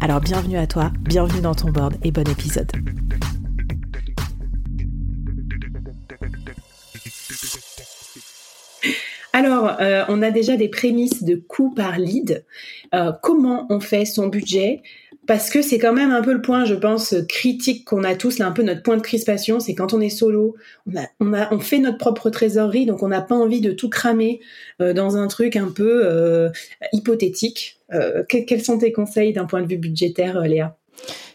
Alors bienvenue à toi, bienvenue dans ton board et bon épisode. Alors, euh, on a déjà des prémices de coût par lead. Euh, comment on fait son budget? Parce que c'est quand même un peu le point, je pense, critique qu'on a tous, là, un peu notre point de crispation, c'est quand on est solo, on, fait notre propre trésorerie, donc on n'a pas envie de tout cramer euh, dans un truc un peu hypothétique. quels sont tes conseils d'un point de vue budgétaire, Léa?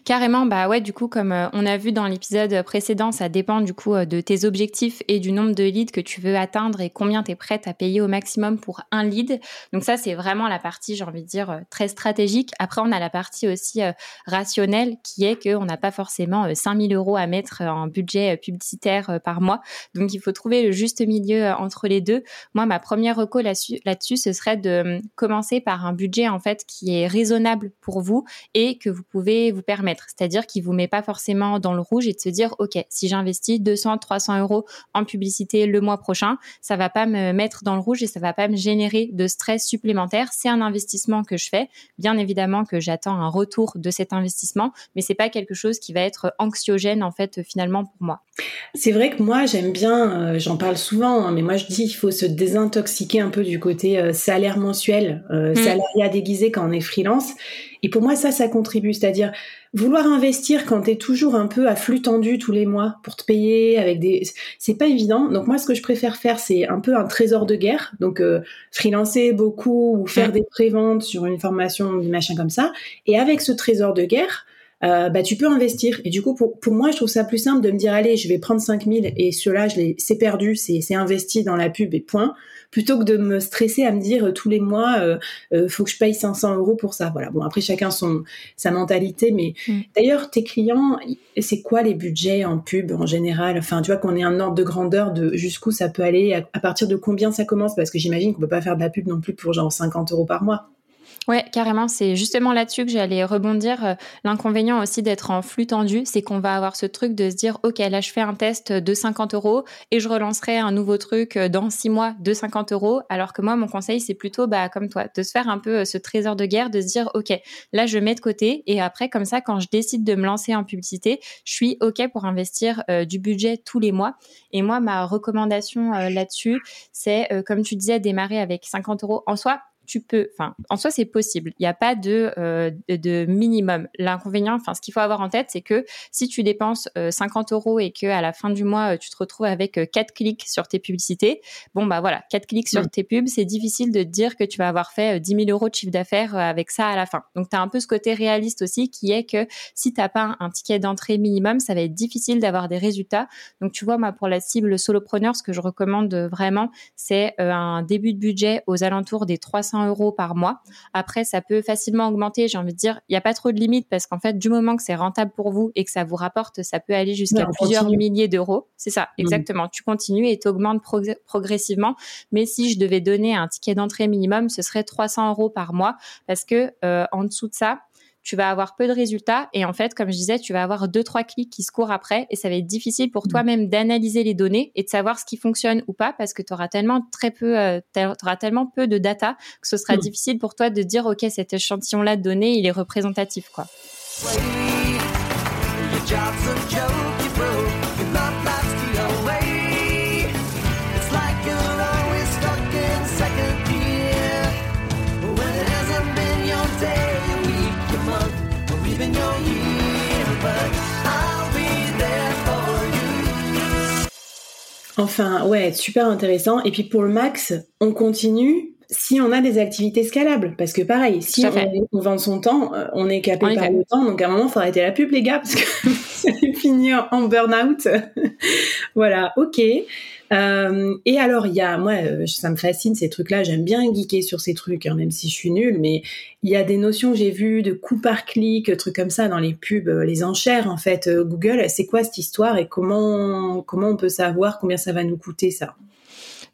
Carrément, bah ouais, du coup, comme euh, on a vu dans l'épisode précédent, ça dépend du coup euh, de tes objectifs et du nombre de leads que tu veux atteindre et combien tu es prête à payer au maximum pour un lead. Donc ça, c'est vraiment la partie, j'ai envie de dire, euh, très stratégique. Après, on a la partie aussi rationnelle qui est qu'on n'a pas forcément 5000 euros à mettre en budget publicitaire par mois. Donc il faut trouver le juste milieu entre les deux. Moi, ma première reco là-dessus, ce serait de commencer par un budget en fait qui est raisonnable pour vous et que vous pouvez vous permettre c'est-à-dire qu'il vous met pas forcément dans le rouge et de se dire, OK, si j'investis 200, 300 euros en publicité le mois prochain, ça va pas me mettre dans le rouge et ça va pas me générer de stress supplémentaire. C'est un investissement que je fais. Bien évidemment que j'attends un retour de cet investissement, mais c'est pas quelque chose qui va être anxiogène, en fait, finalement, pour moi. C'est vrai que moi, j'aime bien, euh, j'en parle souvent, hein, mais moi, je dis qu'il faut se désintoxiquer un peu du côté euh, salaire mensuel, euh, mmh. salariat déguisé quand on est freelance. Et pour moi, ça, ça contribue. C'est-à-dire, vouloir investir quand tu es toujours un peu à flux tendu tous les mois pour te payer avec des c'est pas évident. Donc moi ce que je préfère faire c'est un peu un trésor de guerre. Donc euh, freelancer beaucoup ou faire des préventes sur une formation des machins comme ça. Et avec ce trésor de guerre euh, bah, tu peux investir. Et du coup, pour, pour moi, je trouve ça plus simple de me dire, allez, je vais prendre 5000 et cela, je c'est perdu, c'est investi dans la pub et point plutôt que de me stresser à me dire euh, tous les mois, euh, euh, faut que je paye 500 euros pour ça. Voilà. Bon, après chacun son sa mentalité, mais mm. d'ailleurs tes clients, c'est quoi les budgets en pub en général? Enfin, tu vois qu'on ait un ordre de grandeur de jusqu'où ça peut aller, à, à partir de combien ça commence, parce que j'imagine qu'on peut pas faire de la pub non plus pour genre 50 euros par mois. Ouais, carrément. C'est justement là-dessus que j'allais rebondir. Euh, l'inconvénient aussi d'être en flux tendu, c'est qu'on va avoir ce truc de se dire, OK, là, je fais un test de 50 euros et je relancerai un nouveau truc euh, dans six mois de 50 euros. Alors que moi, mon conseil, c'est plutôt, bah, comme toi, de se faire un peu euh, ce trésor de guerre, de se dire, OK, là, je mets de côté et après, comme ça, quand je décide de me lancer en publicité, je suis OK pour investir du budget tous les mois. Et moi, ma recommandation là-dessus, c'est, comme tu disais, démarrer avec 50 euros en soi tu peux, enfin, en soi, c'est possible. Il n'y a pas de, euh, de minimum. L'inconvénient, enfin, ce qu'il faut avoir en tête, c'est que si tu dépenses 50 euh, euros et que à la fin du mois, euh, tu te retrouves avec 4 clics sur tes publicités, bon, bah voilà, 4 clics sur tes pubs, c'est difficile de te dire que tu vas avoir fait 10 000 euros de chiffre d'affaires avec ça à la fin. Donc, tu as un peu ce côté réaliste aussi qui est que si tu n'as pas un, ticket d'entrée minimum, ça va être difficile d'avoir des résultats. Donc, tu vois, moi, pour la cible solopreneur, ce que je recommande vraiment, c'est un début de budget aux alentours des 300 euros par mois. Après, ça peut facilement augmenter. J'ai envie de dire, il n'y a pas trop de limite parce qu'en fait, du moment que c'est rentable pour vous et que ça vous rapporte, ça peut aller jusqu'à plusieurs milliers d'euros. C'est ça, mmh. exactement. Tu continues et tu augmentes progressivement. Mais si je devais donner un ticket d'entrée minimum, ce serait 300 euros par mois parce que euh, en dessous de ça, tu vas avoir peu de résultats et en fait, comme je disais, tu vas avoir deux trois clics qui se courent après et ça va être difficile pour mm. toi-même d'analyser les données et de savoir ce qui fonctionne ou pas parce que tu auras tellement très peu, euh, auras tellement peu de data que ce sera mm. difficile pour toi de dire ok cet échantillon-là de données il est représentatif quoi. Enfin, ouais, super intéressant. Et puis pour le max, on continue si on a des activités scalables. Parce que pareil, si on, vend son temps, euh, on est capé par le temps. Donc à un moment, il faut arrêter la pub, les gars, parce que ça va finir en burn-out. voilà, ok. Euh, et alors, il y a, moi, euh, ça me fascine ces trucs-là. J'aime bien geeker sur ces trucs, hein, même si je suis nulle. Mais il y a des notions j'ai vues de coût par clic, trucs comme ça dans les pubs, les enchères. En fait, Google, c'est quoi cette histoire et comment comment on peut savoir combien ça va nous coûter ça?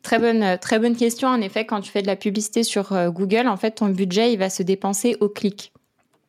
Très bonne, euh, très bonne question. En effet, quand tu fais de la publicité sur euh, Google, en fait, ton budget, il va se dépenser au clic.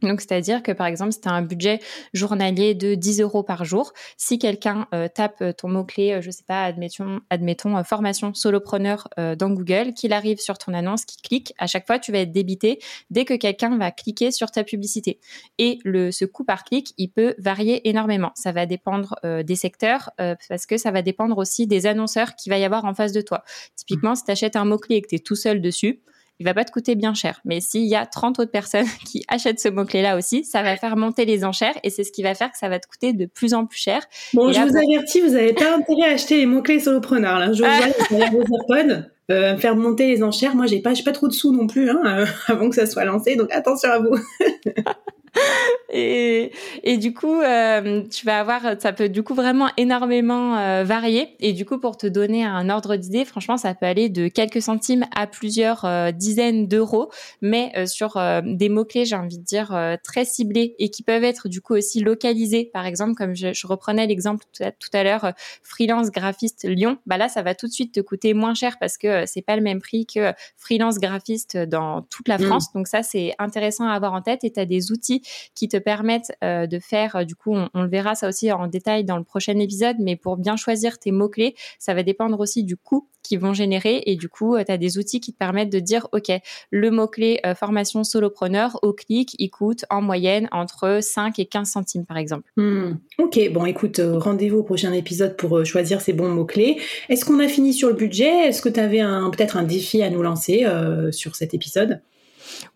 Donc, c'est-à-dire que par exemple, si tu as un budget journalier de 10 euros par jour, si quelqu'un euh, tape ton mot-clé, euh, je sais pas, admettons, admettons euh, formation solopreneur dans Google, qu'il arrive sur ton annonce, qu'il clique, à chaque fois, tu vas être débité dès que quelqu'un va cliquer sur ta publicité. Et le, ce coût par clic, il peut varier énormément. Ça va dépendre des secteurs parce que ça va dépendre aussi des annonceurs qu'il va y avoir en face de toi. Typiquement, si tu achètes un mot-clé et que tu es tout seul dessus, il va pas te coûter bien cher. Mais s'il y a 30 autres personnes qui achètent ce mot-clé-là aussi, ça va faire monter les enchères et c'est ce qui va faire que ça va te coûter de plus en plus cher. Bon, je vous avertis, vous n'avez pas intérêt à acheter les mots-clés solopreneurs. Là. Je vous ah. vos AirPods. Euh, faire monter les enchères. Moi, j'ai pas, pas trop de sous non plus hein, avant que ça soit lancé, donc attention à vous. et, et du coup, euh, tu vas avoir, ça peut du coup vraiment énormément euh, varier. Et du coup, pour te donner un ordre d'idée, franchement, ça peut aller de quelques centimes à plusieurs euh, dizaines d'euros, mais sur des mots-clés, j'ai envie de dire, très ciblés et qui peuvent être du coup aussi localisés. Par exemple, comme je, je reprenais l'exemple tout à, tout à l'heure, freelance graphiste Lyon, bah là, ça va tout de suite te coûter moins cher parce que c'est pas le même prix que freelance graphiste dans toute la mmh. France. Donc ça, c'est intéressant à avoir en tête et tu as des outils qui te permettent euh, de faire, euh, du coup, on, le verra ça aussi en détail dans le prochain épisode, mais pour bien choisir tes mots-clés, ça va dépendre aussi du coût qu'ils vont générer et du coup, euh, tu as des outils qui te permettent de dire, OK, le mot-clé formation solopreneur au clic, il coûte en moyenne entre 5 et 15 centimes, par exemple. Hmm. Ok, bon, écoute, rendez-vous au prochain épisode pour choisir ces bons mots-clés. Est-ce qu'on a fini sur le budget? Est-ce que tu avais peut-être un défi à nous lancer sur cet épisode?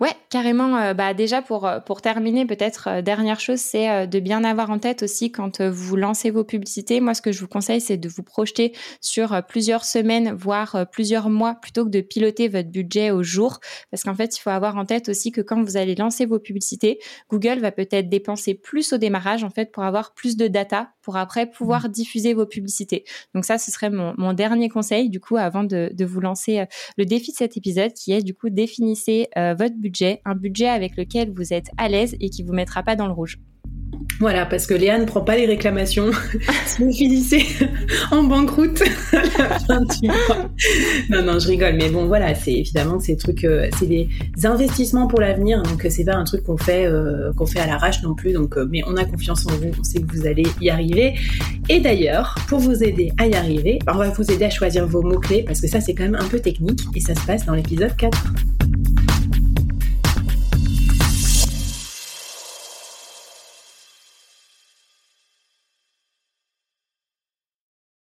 Ouais, carrément. Euh, bah déjà pour euh, pour terminer, peut-être euh, dernière chose, c'est de bien avoir en tête aussi quand vous lancez vos publicités. Moi, ce que je vous conseille, c'est de vous projeter sur plusieurs semaines, voire plusieurs mois, plutôt que de piloter votre budget au jour, parce qu'en fait, il faut avoir en tête aussi que quand vous allez lancer vos publicités, Google va peut-être dépenser plus au démarrage en fait pour avoir plus de data pour après pouvoir mmh. diffuser vos publicités. Donc ça, ce serait mon, mon dernier conseil du coup avant de, de vous lancer le défi de cet épisode, qui est du coup définissez votre budget, un budget avec lequel vous êtes à l'aise et qui vous mettra pas dans le rouge. Voilà, parce que Léa ne prend pas les réclamations si vous finissez en banqueroute à la fin du mois. Non, non, je rigole, mais bon, voilà, c'est évidemment ces trucs, euh, c'est des investissements pour l'avenir, donc c'est pas un truc qu'on fait euh, qu'on fait à l'arrache non plus. Donc, euh, mais on a confiance en vous, on sait que vous allez y arriver. Et d'ailleurs, pour vous aider à y arriver, on va vous aider à choisir vos mots clés parce que ça c'est quand même un peu technique et ça se passe dans l'épisode 4.